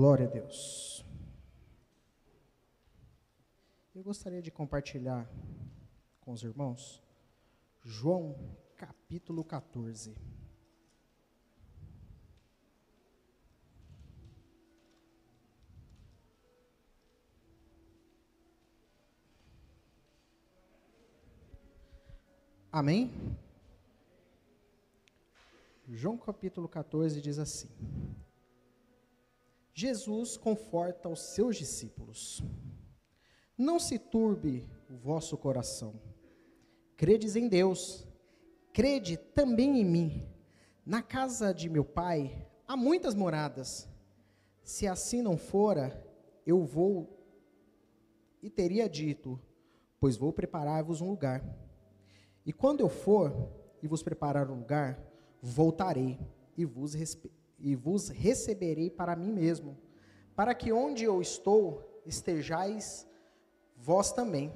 Glória a Deus. Eu gostaria de compartilhar com os irmãos João capítulo 14. Amém? João capítulo 14 diz assim: Jesus conforta os seus discípulos. Não se turbe o vosso coração. Credes em Deus, crede também em mim. Na casa de meu pai há muitas moradas. Se assim não fora, eu vou e teria dito: Pois vou preparar-vos um lugar. E quando eu for e vos preparar um lugar, voltarei e vos, e vos receberei para mim mesmo, para que onde eu estou estejais vós também.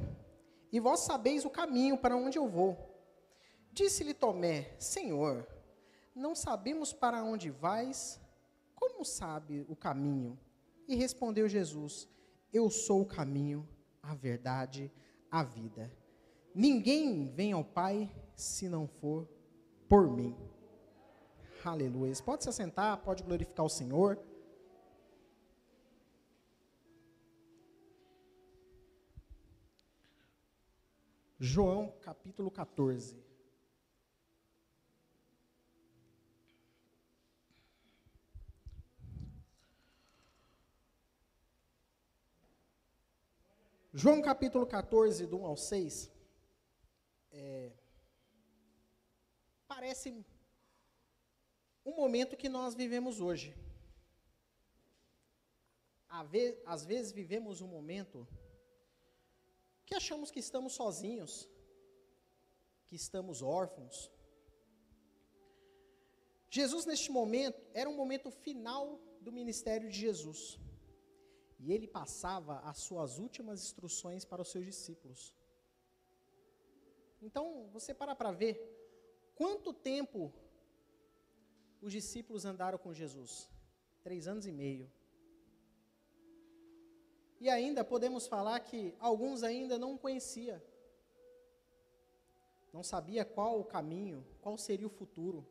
E vós sabeis o caminho para onde eu vou. Disse-lhe Tomé: Senhor, não sabemos para onde vais, como sabe o caminho? E respondeu Jesus: Eu sou o caminho, a verdade, a vida. Ninguém vem ao Pai se não for por mim. Aleluia. Pode se assentar, pode glorificar o Senhor. João capítulo 14. João capítulo 14, do 1 ao 6 é, parece um momento que nós vivemos hoje. Às vezes vivemos um momento que achamos que estamos sozinhos, que estamos órfãos. Jesus, neste momento, era um momento final do ministério de Jesus. E ele passava as suas últimas instruções para os seus discípulos. Então, você para para ver quanto tempo os discípulos andaram com Jesus? Três anos e meio. E ainda podemos falar que alguns ainda não conhecia, não sabia qual o caminho, qual seria o futuro.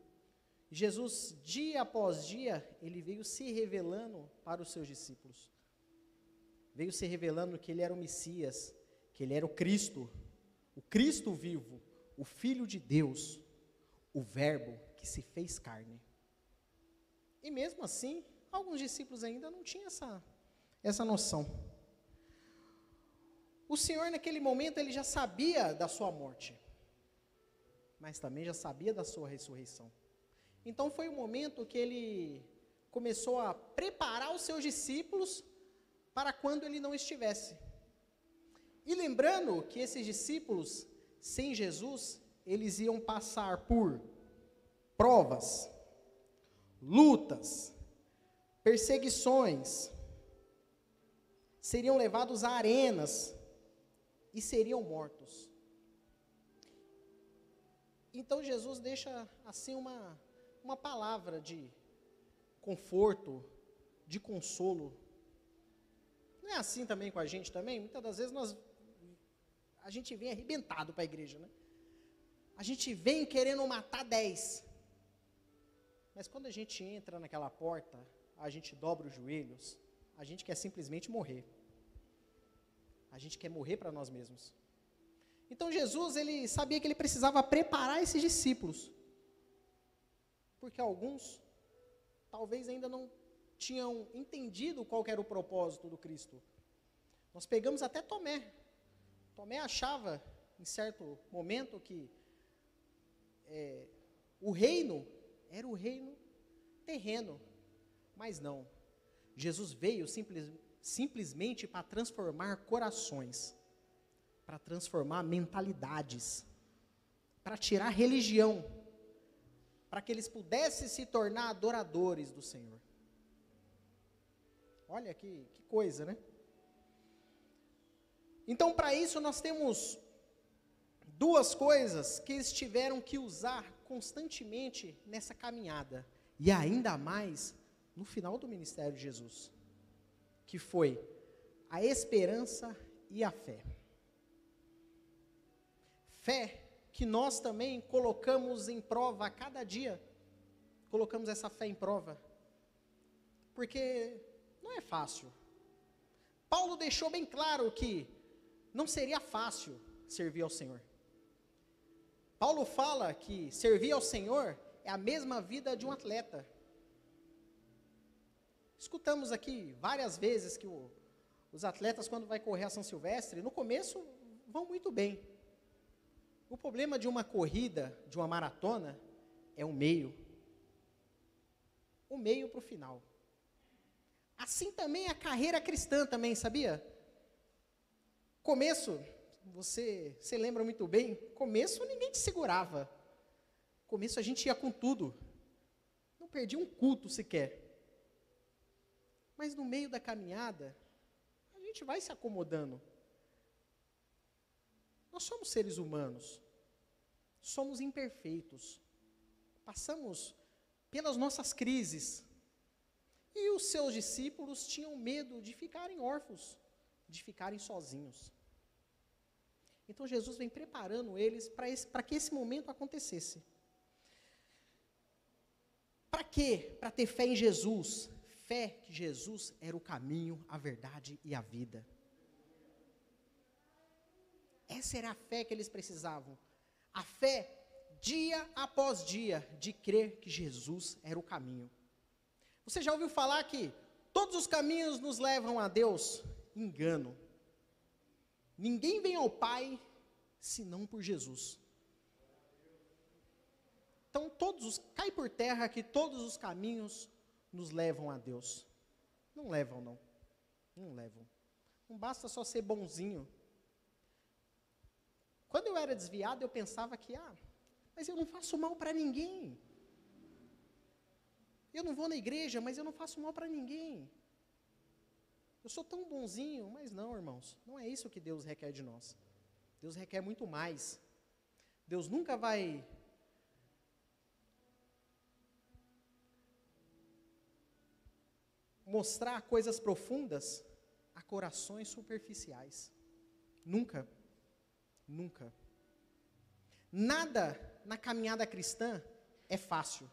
Jesus, dia após dia, ele veio se revelando para os seus discípulos. Veio se revelando que ele era o Messias, que ele era o Cristo, o Cristo vivo, o Filho de Deus, o Verbo que se fez carne. E mesmo assim, alguns discípulos ainda não tinham essa, essa noção. O Senhor, naquele momento, ele já sabia da sua morte, mas também já sabia da sua ressurreição. Então foi o momento que ele começou a preparar os seus discípulos para quando ele não estivesse. E lembrando que esses discípulos, sem Jesus, eles iam passar por provas, lutas, perseguições, seriam levados a arenas e seriam mortos. Então Jesus deixa assim uma, uma palavra de conforto, de consolo. Não é assim também com a gente também? Muitas das vezes nós a gente vem arrebentado para a igreja, né? A gente vem querendo matar dez. Mas quando a gente entra naquela porta, a gente dobra os joelhos, a gente quer simplesmente morrer. A gente quer morrer para nós mesmos. Então Jesus, ele sabia que ele precisava preparar esses discípulos. Porque alguns talvez ainda não tinham entendido qual era o propósito do Cristo. Nós pegamos até Tomé. Tomé achava, em certo momento, que é, o reino era o reino terreno, mas não. Jesus veio simples, simplesmente para transformar corações, para transformar mentalidades, para tirar religião, para que eles pudessem se tornar adoradores do Senhor. Olha que, que coisa, né? Então, para isso, nós temos duas coisas que eles tiveram que usar constantemente nessa caminhada, e ainda mais no final do ministério de Jesus. que foi a esperança e a fé. Fé que nós também colocamos em prova a cada dia, colocamos essa fé em prova, porque não é fácil. Paulo deixou bem claro que não seria fácil servir ao Senhor. Paulo fala que servir ao Senhor é a mesma vida de um atleta. Escutamos aqui várias vezes que o, os atletas, quando vai correr a São Silvestre, no começo vão muito bem. O problema de uma corrida, de uma maratona, é o meio. O meio para o final. Assim também a carreira cristã também, sabia? Começo, você se lembra muito bem, começo ninguém te segurava. Começo a gente ia com tudo. Não perdia um culto sequer. Mas no meio da caminhada, a gente vai se acomodando. Nós somos seres humanos. Somos imperfeitos. Passamos pelas nossas crises. E os seus discípulos tinham medo de ficarem órfãos, de ficarem sozinhos. Então Jesus vem preparando eles para que esse momento acontecesse. Para quê? Para ter fé em Jesus, fé que Jesus era o caminho, a verdade e a vida. Essa era a fé que eles precisavam. A fé, dia após dia, de crer que Jesus era o caminho. Você já ouviu falar que todos os caminhos nos levam a Deus? Engano. Ninguém vem ao Pai senão por Jesus. Então, todos os, cai por terra que todos os caminhos nos levam a Deus. Não levam, não. Não levam. Não basta só ser bonzinho. Quando eu era desviado, eu pensava que, ah, mas eu não faço mal para ninguém. Eu não vou na igreja, mas eu não faço mal para ninguém. Eu sou tão bonzinho, mas não, irmãos, não é isso que Deus requer de nós. Deus requer muito mais. Deus nunca vai mostrar coisas profundas a corações superficiais. Nunca. Nunca. Nada na caminhada cristã é fácil.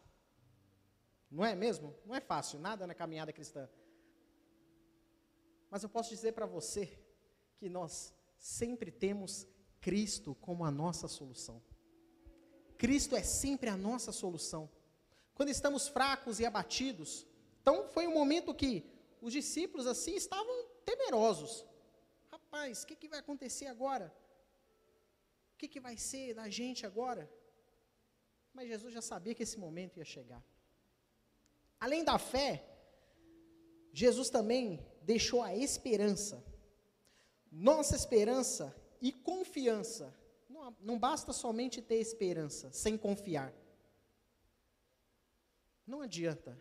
Não é mesmo? Não é fácil, nada na caminhada cristã. Mas eu posso dizer para você que nós sempre temos Cristo como a nossa solução. Cristo é sempre a nossa solução. Quando estamos fracos e abatidos, então foi um momento que os discípulos assim estavam temerosos. Rapaz, o que, que vai acontecer agora? O que, que vai ser da gente agora? Mas Jesus já sabia que esse momento ia chegar. Além da fé, Jesus também deixou a esperança. Nossa esperança e confiança. Não, não basta somente ter esperança, sem confiar. Não adianta.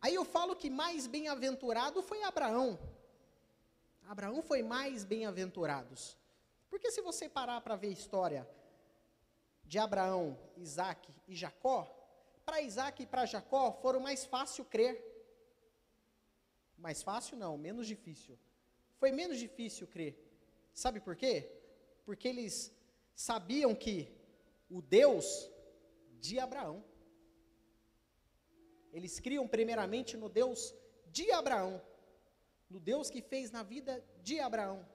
Aí eu falo que mais bem-aventurado foi Abraão. Abraão foi mais bem-aventurado. Porque se você parar para ver a história de Abraão, Isaac e Jacó, para Isaac e para Jacó foram mais fácil crer. Mais fácil não, menos difícil. Foi menos difícil crer. Sabe por quê? Porque eles sabiam que o Deus de Abraão eles criam primeiramente no Deus de Abraão, no Deus que fez na vida de Abraão.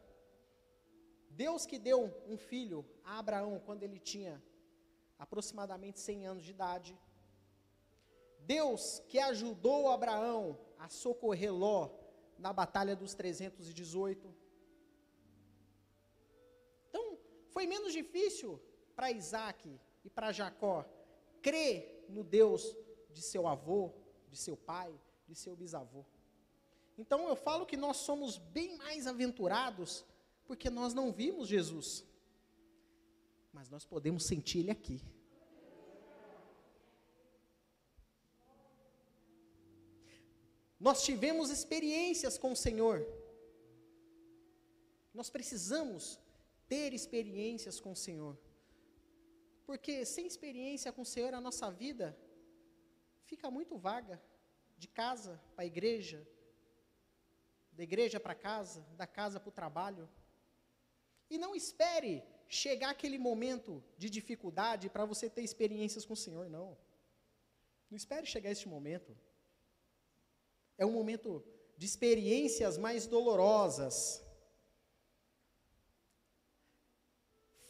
Deus que deu um filho a Abraão quando ele tinha aproximadamente 100 anos de idade. Deus que ajudou Abraão a socorrer Ló na batalha dos 318. Então, foi menos difícil para Isaac e para Jacó crer no Deus de seu avô, de seu pai, de seu bisavô. Então eu falo que nós somos bem mais aventurados porque nós não vimos Jesus, mas nós podemos sentir Ele aqui. Nós tivemos experiências com o Senhor. Nós precisamos ter experiências com o Senhor. Porque sem experiência com o Senhor, a nossa vida fica muito vaga. De casa para a igreja, da igreja para casa, da casa para o trabalho. E não espere chegar aquele momento de dificuldade para você ter experiências com o Senhor, não. Não espere chegar esse momento. É um momento de experiências mais dolorosas.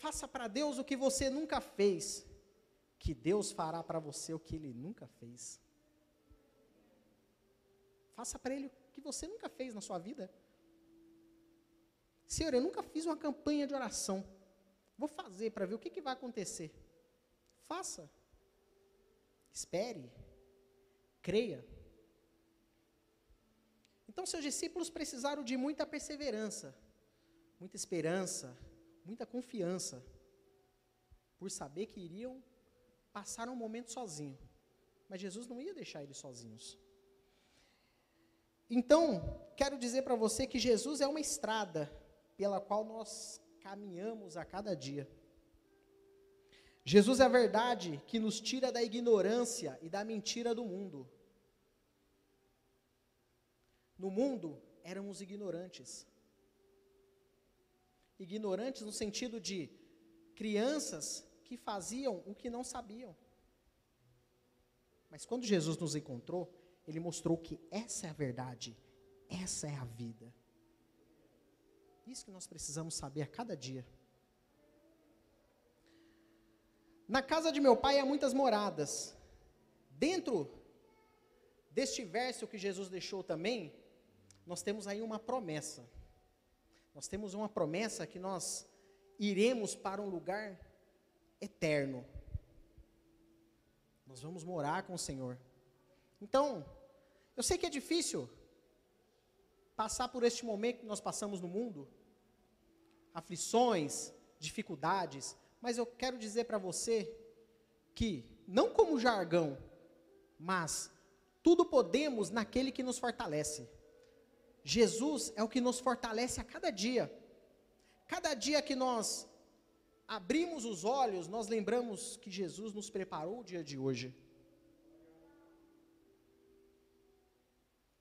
Faça para Deus o que você nunca fez, que Deus fará para você o que Ele nunca fez. Faça para Ele o que você nunca fez na sua vida. Senhor, eu nunca fiz uma campanha de oração. Vou fazer para ver o que, que vai acontecer. Faça. Espere. Creia. Então, seus discípulos precisaram de muita perseverança, muita esperança, muita confiança, por saber que iriam passar um momento sozinho. Mas Jesus não ia deixar eles sozinhos. Então, quero dizer para você que Jesus é uma estrada pela qual nós caminhamos a cada dia. Jesus é a verdade que nos tira da ignorância e da mentira do mundo. No mundo, éramos ignorantes. Ignorantes no sentido de crianças que faziam o que não sabiam. Mas quando Jesus nos encontrou, ele mostrou que essa é a verdade, essa é a vida. Isso que nós precisamos saber a cada dia. Na casa de meu pai há muitas moradas. Dentro deste verso que Jesus deixou também, nós temos aí uma promessa. Nós temos uma promessa que nós iremos para um lugar eterno. Nós vamos morar com o Senhor. Então, eu sei que é difícil passar por este momento que nós passamos no mundo, aflições, dificuldades, mas eu quero dizer para você que, não como jargão, mas tudo podemos naquele que nos fortalece. Jesus é o que nos fortalece a cada dia. Cada dia que nós abrimos os olhos, nós lembramos que Jesus nos preparou o dia de hoje.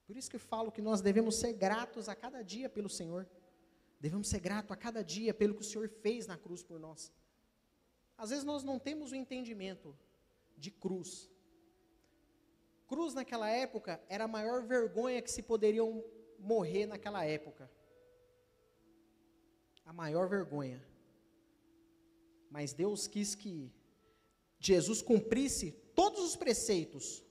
Por isso que eu falo que nós devemos ser gratos a cada dia pelo Senhor. Devemos ser gratos a cada dia pelo que o Senhor fez na cruz por nós. Às vezes nós não temos o entendimento de cruz. Cruz naquela época era a maior vergonha que se poderiam morrer naquela época. A maior vergonha. Mas Deus quis que Jesus cumprisse todos os preceitos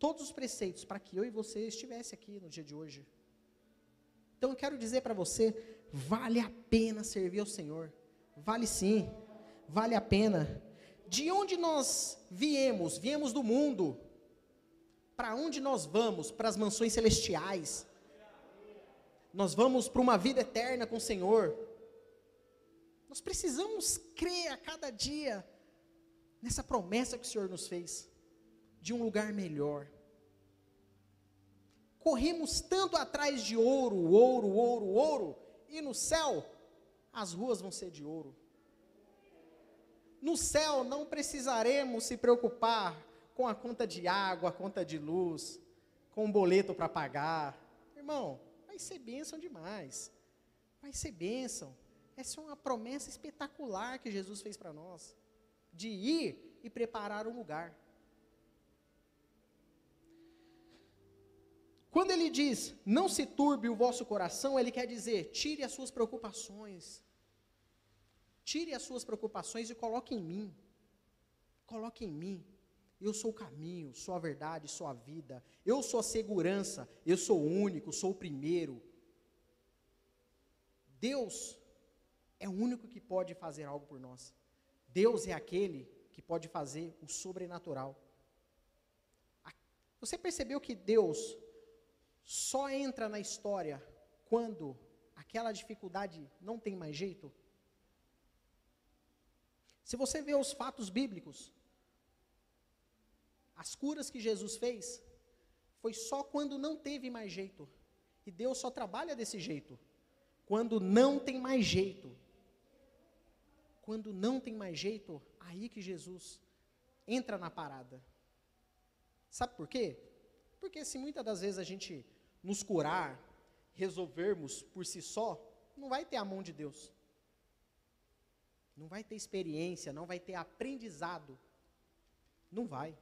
todos os preceitos para que eu e você estivesse aqui no dia de hoje. Então eu quero dizer para você, vale a pena servir ao Senhor. Vale sim. Vale a pena. De onde nós viemos? Viemos do mundo. Para onde nós vamos? Para as mansões celestiais. Nós vamos para uma vida eterna com o Senhor. Nós precisamos crer a cada dia nessa promessa que o Senhor nos fez de um lugar melhor. Corremos tanto atrás de ouro, ouro, ouro, ouro, e no céu as ruas vão ser de ouro. No céu não precisaremos se preocupar com a conta de água, a conta de luz, com o boleto para pagar. Irmão, vai ser bênção demais. Vai ser bênção. Essa é uma promessa espetacular que Jesus fez para nós, de ir e preparar um lugar. Quando ele diz, não se turbe o vosso coração, ele quer dizer, tire as suas preocupações. Tire as suas preocupações e coloque em mim. Coloque em mim. Eu sou o caminho, sou a verdade, sou a vida. Eu sou a segurança, eu sou o único, sou o primeiro. Deus é o único que pode fazer algo por nós. Deus é aquele que pode fazer o sobrenatural. Você percebeu que Deus só entra na história quando aquela dificuldade não tem mais jeito? Se você vê os fatos bíblicos, as curas que Jesus fez, foi só quando não teve mais jeito. E Deus só trabalha desse jeito. Quando não tem mais jeito. Quando não tem mais jeito, aí que Jesus entra na parada. Sabe por quê? Porque se muitas das vezes a gente nos curar resolvermos por si só, não vai ter a mão de Deus. Não vai ter experiência, não vai ter aprendizado. Não vai.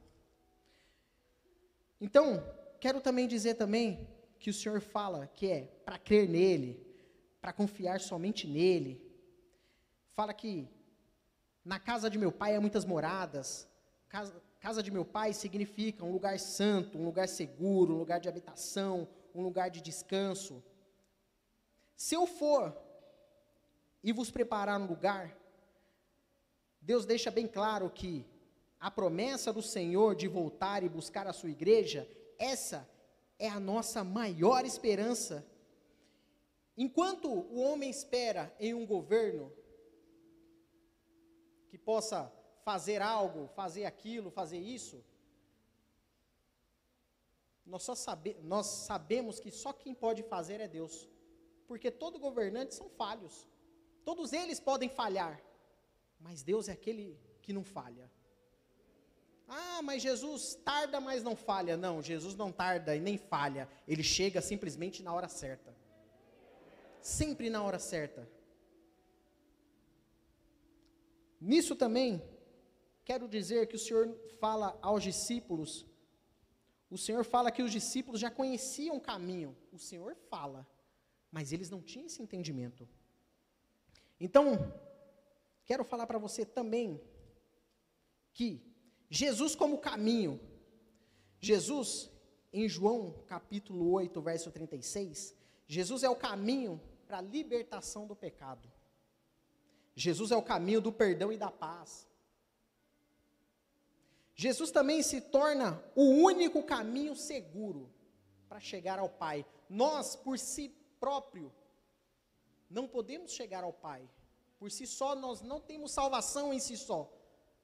Então, quero também dizer também que o Senhor fala que é para crer nele, para confiar somente nele. Fala que na casa de meu pai há muitas moradas. Casa, casa de meu pai significa um lugar santo, um lugar seguro, um lugar de habitação, um lugar de descanso. Se eu for e vos preparar um lugar, Deus deixa bem claro que a promessa do Senhor de voltar e buscar a sua igreja, essa é a nossa maior esperança. Enquanto o homem espera em um governo que possa fazer algo, fazer aquilo, fazer isso, nós, só sabe, nós sabemos que só quem pode fazer é Deus. Porque todo governante são falhos. Todos eles podem falhar. Mas Deus é aquele que não falha. Ah, mas Jesus tarda, mas não falha. Não, Jesus não tarda e nem falha. Ele chega simplesmente na hora certa. Sempre na hora certa. Nisso também, quero dizer que o Senhor fala aos discípulos. O Senhor fala que os discípulos já conheciam o caminho. O Senhor fala, mas eles não tinham esse entendimento. Então, quero falar para você também que Jesus como caminho. Jesus, em João capítulo 8, verso 36, Jesus é o caminho para a libertação do pecado. Jesus é o caminho do perdão e da paz. Jesus também se torna o único caminho seguro para chegar ao Pai. Nós, por si próprio, não podemos chegar ao Pai. Por si só, nós não temos salvação em si só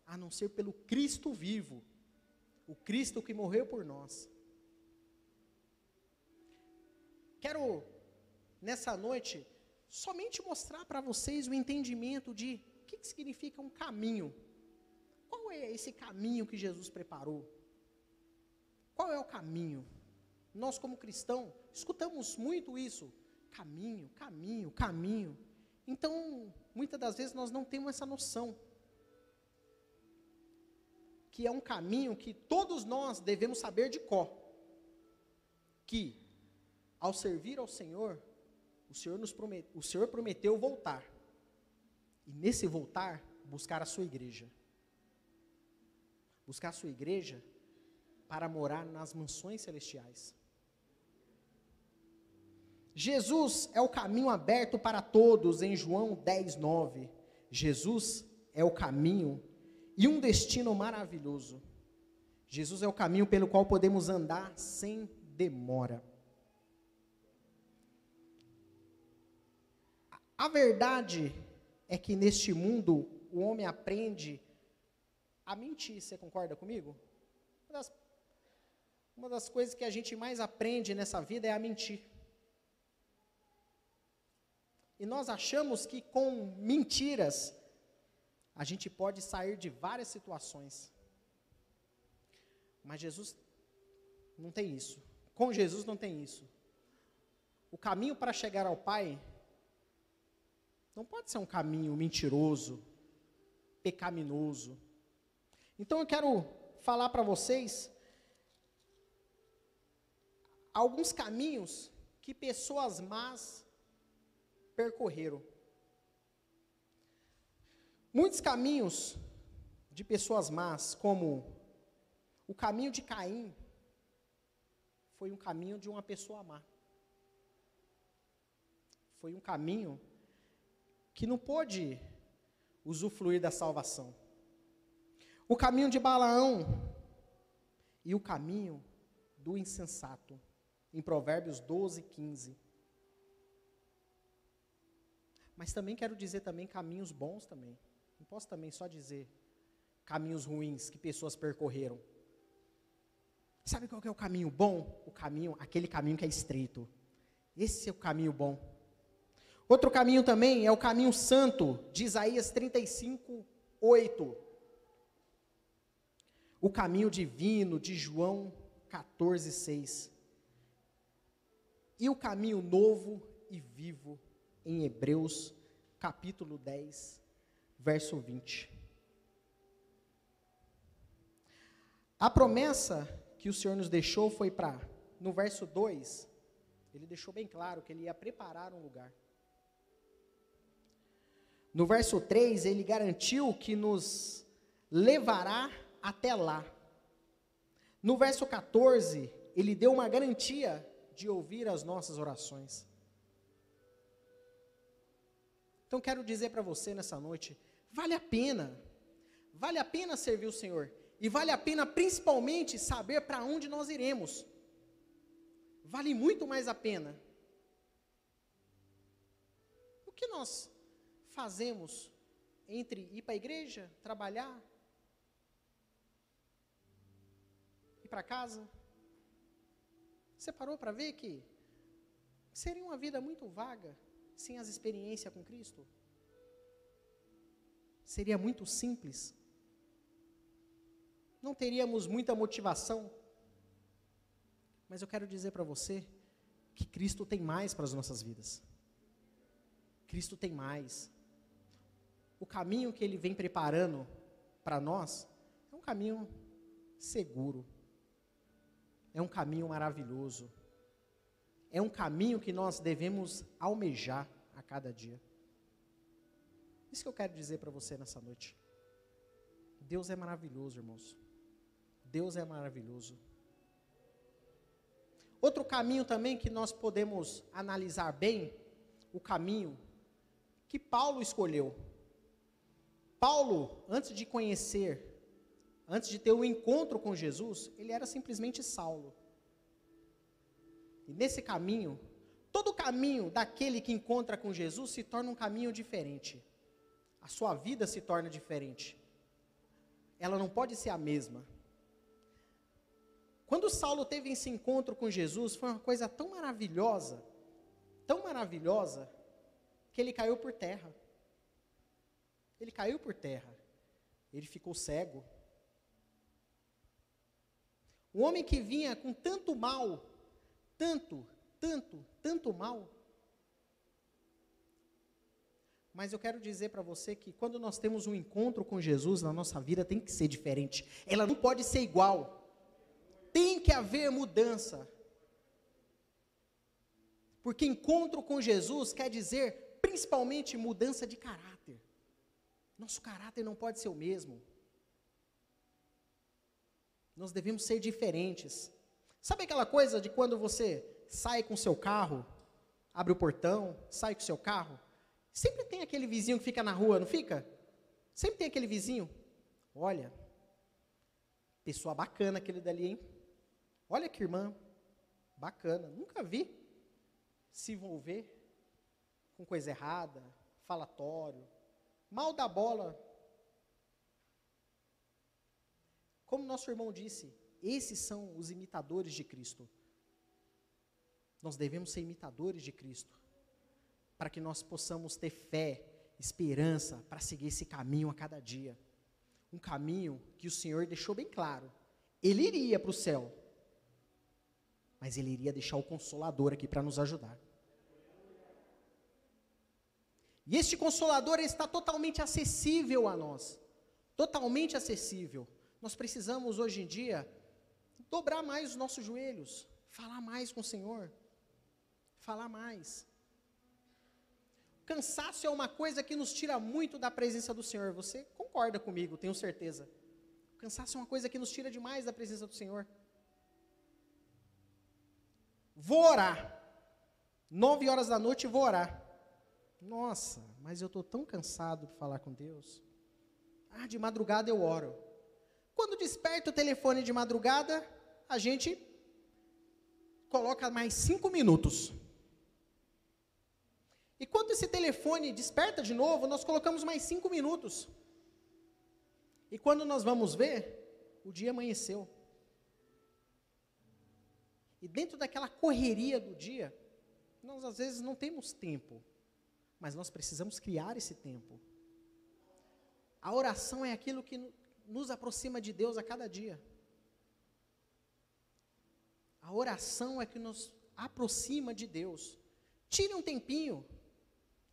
a não ser pelo Cristo vivo, o Cristo que morreu por nós. Quero, nessa noite, somente mostrar para vocês o entendimento de o que, que significa um caminho. Qual é esse caminho que Jesus preparou? Qual é o caminho? Nós, como cristãos, escutamos muito isso. Caminho, caminho, caminho. Então, muitas das vezes nós não temos essa noção que é um caminho que todos nós devemos saber de cor. Que, ao servir ao Senhor, o Senhor, nos promet, o Senhor prometeu voltar. E nesse voltar, buscar a sua igreja. Buscar a sua igreja para morar nas mansões celestiais. Jesus é o caminho aberto para todos, em João 10, 9. Jesus é o caminho e um destino maravilhoso. Jesus é o caminho pelo qual podemos andar sem demora. A verdade é que neste mundo o homem aprende a mentir. Você concorda comigo? Uma das, uma das coisas que a gente mais aprende nessa vida é a mentir. E nós achamos que com mentiras a gente pode sair de várias situações. Mas Jesus não tem isso. Com Jesus não tem isso. O caminho para chegar ao Pai não pode ser um caminho mentiroso, pecaminoso. Então eu quero falar para vocês alguns caminhos que pessoas más percorreram. Muitos caminhos de pessoas más, como o caminho de Caim, foi um caminho de uma pessoa má. Foi um caminho que não pôde usufruir da salvação. O caminho de Balaão e o caminho do insensato, em Provérbios 12, 15. Mas também quero dizer também caminhos bons também. Não posso também só dizer caminhos ruins que pessoas percorreram. Sabe qual é o caminho bom? O caminho, aquele caminho que é estreito. Esse é o caminho bom. Outro caminho também é o caminho santo, de Isaías 35, 8. O caminho divino, de João 14, 6. e o caminho novo e vivo em Hebreus, capítulo 10, verso 20. A promessa que o Senhor nos deixou foi para, no verso 2, ele deixou bem claro que ele ia preparar um lugar. No verso 3, ele garantiu que nos levará até lá. No verso 14, ele deu uma garantia de ouvir as nossas orações. Então quero dizer para você nessa noite, vale a pena. Vale a pena servir o Senhor e vale a pena principalmente saber para onde nós iremos. Vale muito mais a pena. O que nós fazemos entre ir para a igreja, trabalhar, ir para casa? Você parou para ver que seria uma vida muito vaga sem as experiências com Cristo? Seria muito simples. Não teríamos muita motivação. Mas eu quero dizer para você que Cristo tem mais para as nossas vidas. Cristo tem mais. O caminho que Ele vem preparando para nós é um caminho seguro é um caminho maravilhoso. É um caminho que nós devemos almejar a cada dia. Isso que eu quero dizer para você nessa noite. Deus é maravilhoso, irmãos. Deus é maravilhoso. Outro caminho também que nós podemos analisar bem, o caminho que Paulo escolheu. Paulo, antes de conhecer antes de ter o um encontro com Jesus, ele era simplesmente Saulo. E nesse caminho, todo caminho daquele que encontra com Jesus se torna um caminho diferente. A sua vida se torna diferente. Ela não pode ser a mesma. Quando Saulo teve esse encontro com Jesus, foi uma coisa tão maravilhosa, tão maravilhosa, que ele caiu por terra. Ele caiu por terra. Ele ficou cego. Um homem que vinha com tanto mal, tanto, tanto, tanto mal. Mas eu quero dizer para você que quando nós temos um encontro com Jesus na nossa vida, tem que ser diferente. Ela não pode ser igual. Tem que haver mudança. Porque encontro com Jesus quer dizer principalmente mudança de caráter. Nosso caráter não pode ser o mesmo. Nós devemos ser diferentes. Sabe aquela coisa de quando você sai com seu carro, abre o portão, sai com seu carro? Sempre tem aquele vizinho que fica na rua, não fica? Sempre tem aquele vizinho. Olha, pessoa bacana aquele dali, hein? Olha que irmã, bacana. Nunca vi se envolver com coisa errada, falatório, mal da bola, Como nosso irmão disse, esses são os imitadores de Cristo. Nós devemos ser imitadores de Cristo, para que nós possamos ter fé, esperança, para seguir esse caminho a cada dia. Um caminho que o Senhor deixou bem claro. Ele iria para o céu, mas ele iria deixar o consolador aqui para nos ajudar. E este consolador está totalmente acessível a nós. Totalmente acessível. Nós precisamos hoje em dia dobrar mais os nossos joelhos, falar mais com o Senhor, falar mais. Cansaço é uma coisa que nos tira muito da presença do Senhor. Você concorda comigo, tenho certeza. Cansaço é uma coisa que nos tira demais da presença do Senhor. Vou orar. Nove horas da noite vou orar. Nossa, mas eu estou tão cansado para falar com Deus. Ah, de madrugada eu oro. Quando desperta o telefone de madrugada, a gente coloca mais cinco minutos. E quando esse telefone desperta de novo, nós colocamos mais cinco minutos. E quando nós vamos ver, o dia amanheceu. E dentro daquela correria do dia, nós às vezes não temos tempo, mas nós precisamos criar esse tempo. A oração é aquilo que nos aproxima de Deus a cada dia. A oração é que nos aproxima de Deus. Tire um tempinho,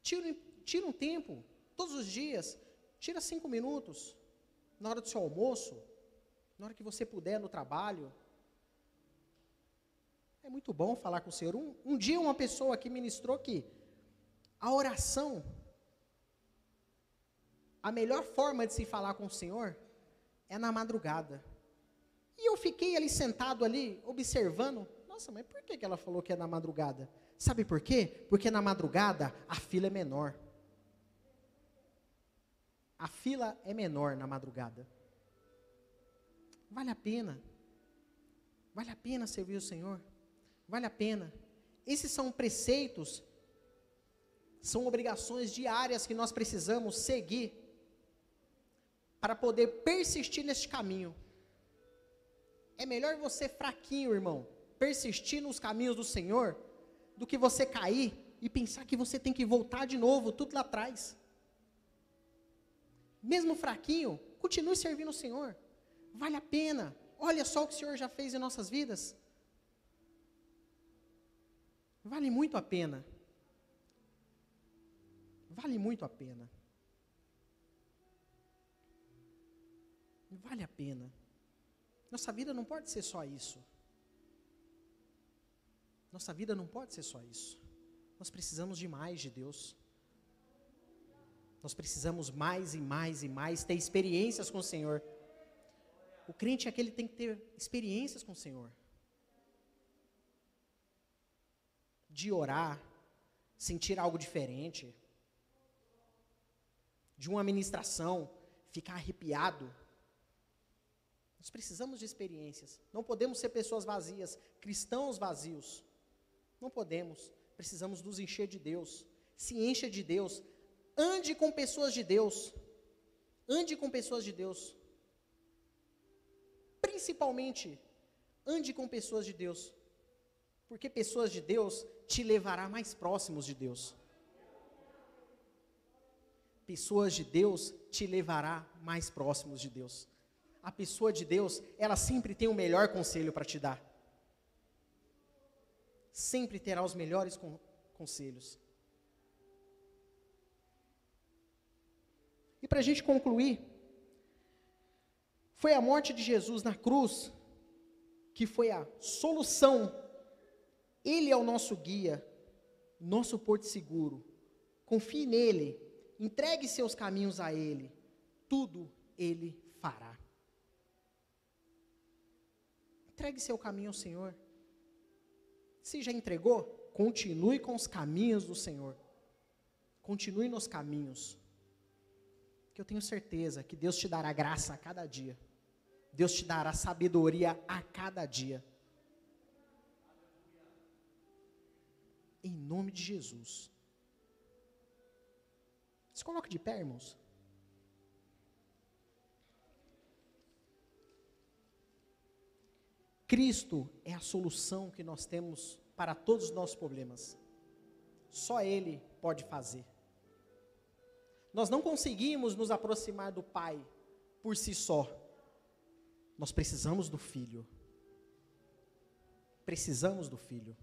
tire, tire um tempo, todos os dias, tira cinco minutos, na hora do seu almoço, na hora que você puder no trabalho. É muito bom falar com o Senhor. Um, um dia uma pessoa aqui ministrou que a oração, a melhor forma de se falar com o Senhor é na madrugada. E eu fiquei ali sentado ali, observando. Nossa, mas por que, que ela falou que é na madrugada? Sabe por quê? Porque na madrugada a fila é menor. A fila é menor na madrugada. Vale a pena. Vale a pena servir o Senhor. Vale a pena. Esses são preceitos, são obrigações diárias que nós precisamos seguir para poder persistir neste caminho. É melhor você fraquinho, irmão, persistir nos caminhos do Senhor, do que você cair e pensar que você tem que voltar de novo, tudo lá atrás mesmo fraquinho, continue servindo o Senhor. Vale a pena. Olha só o que o Senhor já fez em nossas vidas. Vale muito a pena. Vale muito a pena. Vale a pena. Nossa vida não pode ser só isso. Nossa vida não pode ser só isso. Nós precisamos de mais de Deus. Nós precisamos mais e mais e mais ter experiências com o Senhor. O crente é aquele que tem que ter experiências com o Senhor. De orar, sentir algo diferente. De uma ministração, ficar arrepiado. Nós precisamos de experiências. Não podemos ser pessoas vazias, cristãos vazios. Não podemos. Precisamos nos encher de Deus. Se encha de Deus. Ande com pessoas de Deus. Ande com pessoas de Deus. Principalmente, ande com pessoas de Deus. Porque pessoas de Deus te levará mais próximos de Deus. Pessoas de Deus te levará mais próximos de Deus. A pessoa de Deus, ela sempre tem o melhor conselho para te dar. Sempre terá os melhores con conselhos. E para a gente concluir, foi a morte de Jesus na cruz que foi a solução. Ele é o nosso guia, nosso porto seguro. Confie nele, entregue seus caminhos a ele, tudo ele fará. Entregue seu caminho ao Senhor. Se já entregou, continue com os caminhos do Senhor. Continue nos caminhos que eu tenho certeza que Deus te dará graça a cada dia. Deus te dará sabedoria a cada dia. Em nome de Jesus. Se coloque de pé, irmãos. Cristo é a solução que nós temos para todos os nossos problemas. Só Ele pode fazer. Nós não conseguimos nos aproximar do Pai por si só. Nós precisamos do Filho. Precisamos do Filho.